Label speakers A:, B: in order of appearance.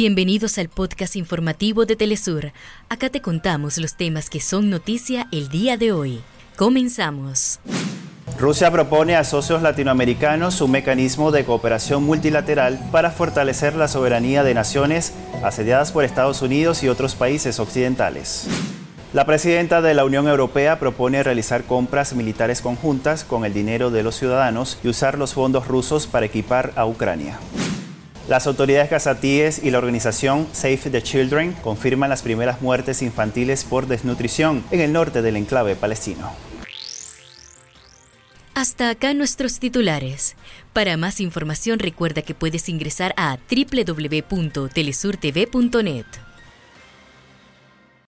A: Bienvenidos al podcast informativo de Telesur. Acá te contamos los temas que son noticia el día de hoy. Comenzamos.
B: Rusia propone a socios latinoamericanos un mecanismo de cooperación multilateral para fortalecer la soberanía de naciones asediadas por Estados Unidos y otros países occidentales. La presidenta de la Unión Europea propone realizar compras militares conjuntas con el dinero de los ciudadanos y usar los fondos rusos para equipar a Ucrania. Las autoridades gazatíes y la organización Save the Children confirman las primeras muertes infantiles por desnutrición en el norte del enclave palestino.
A: Hasta acá nuestros titulares. Para más información recuerda que puedes ingresar a www.telesurtv.net.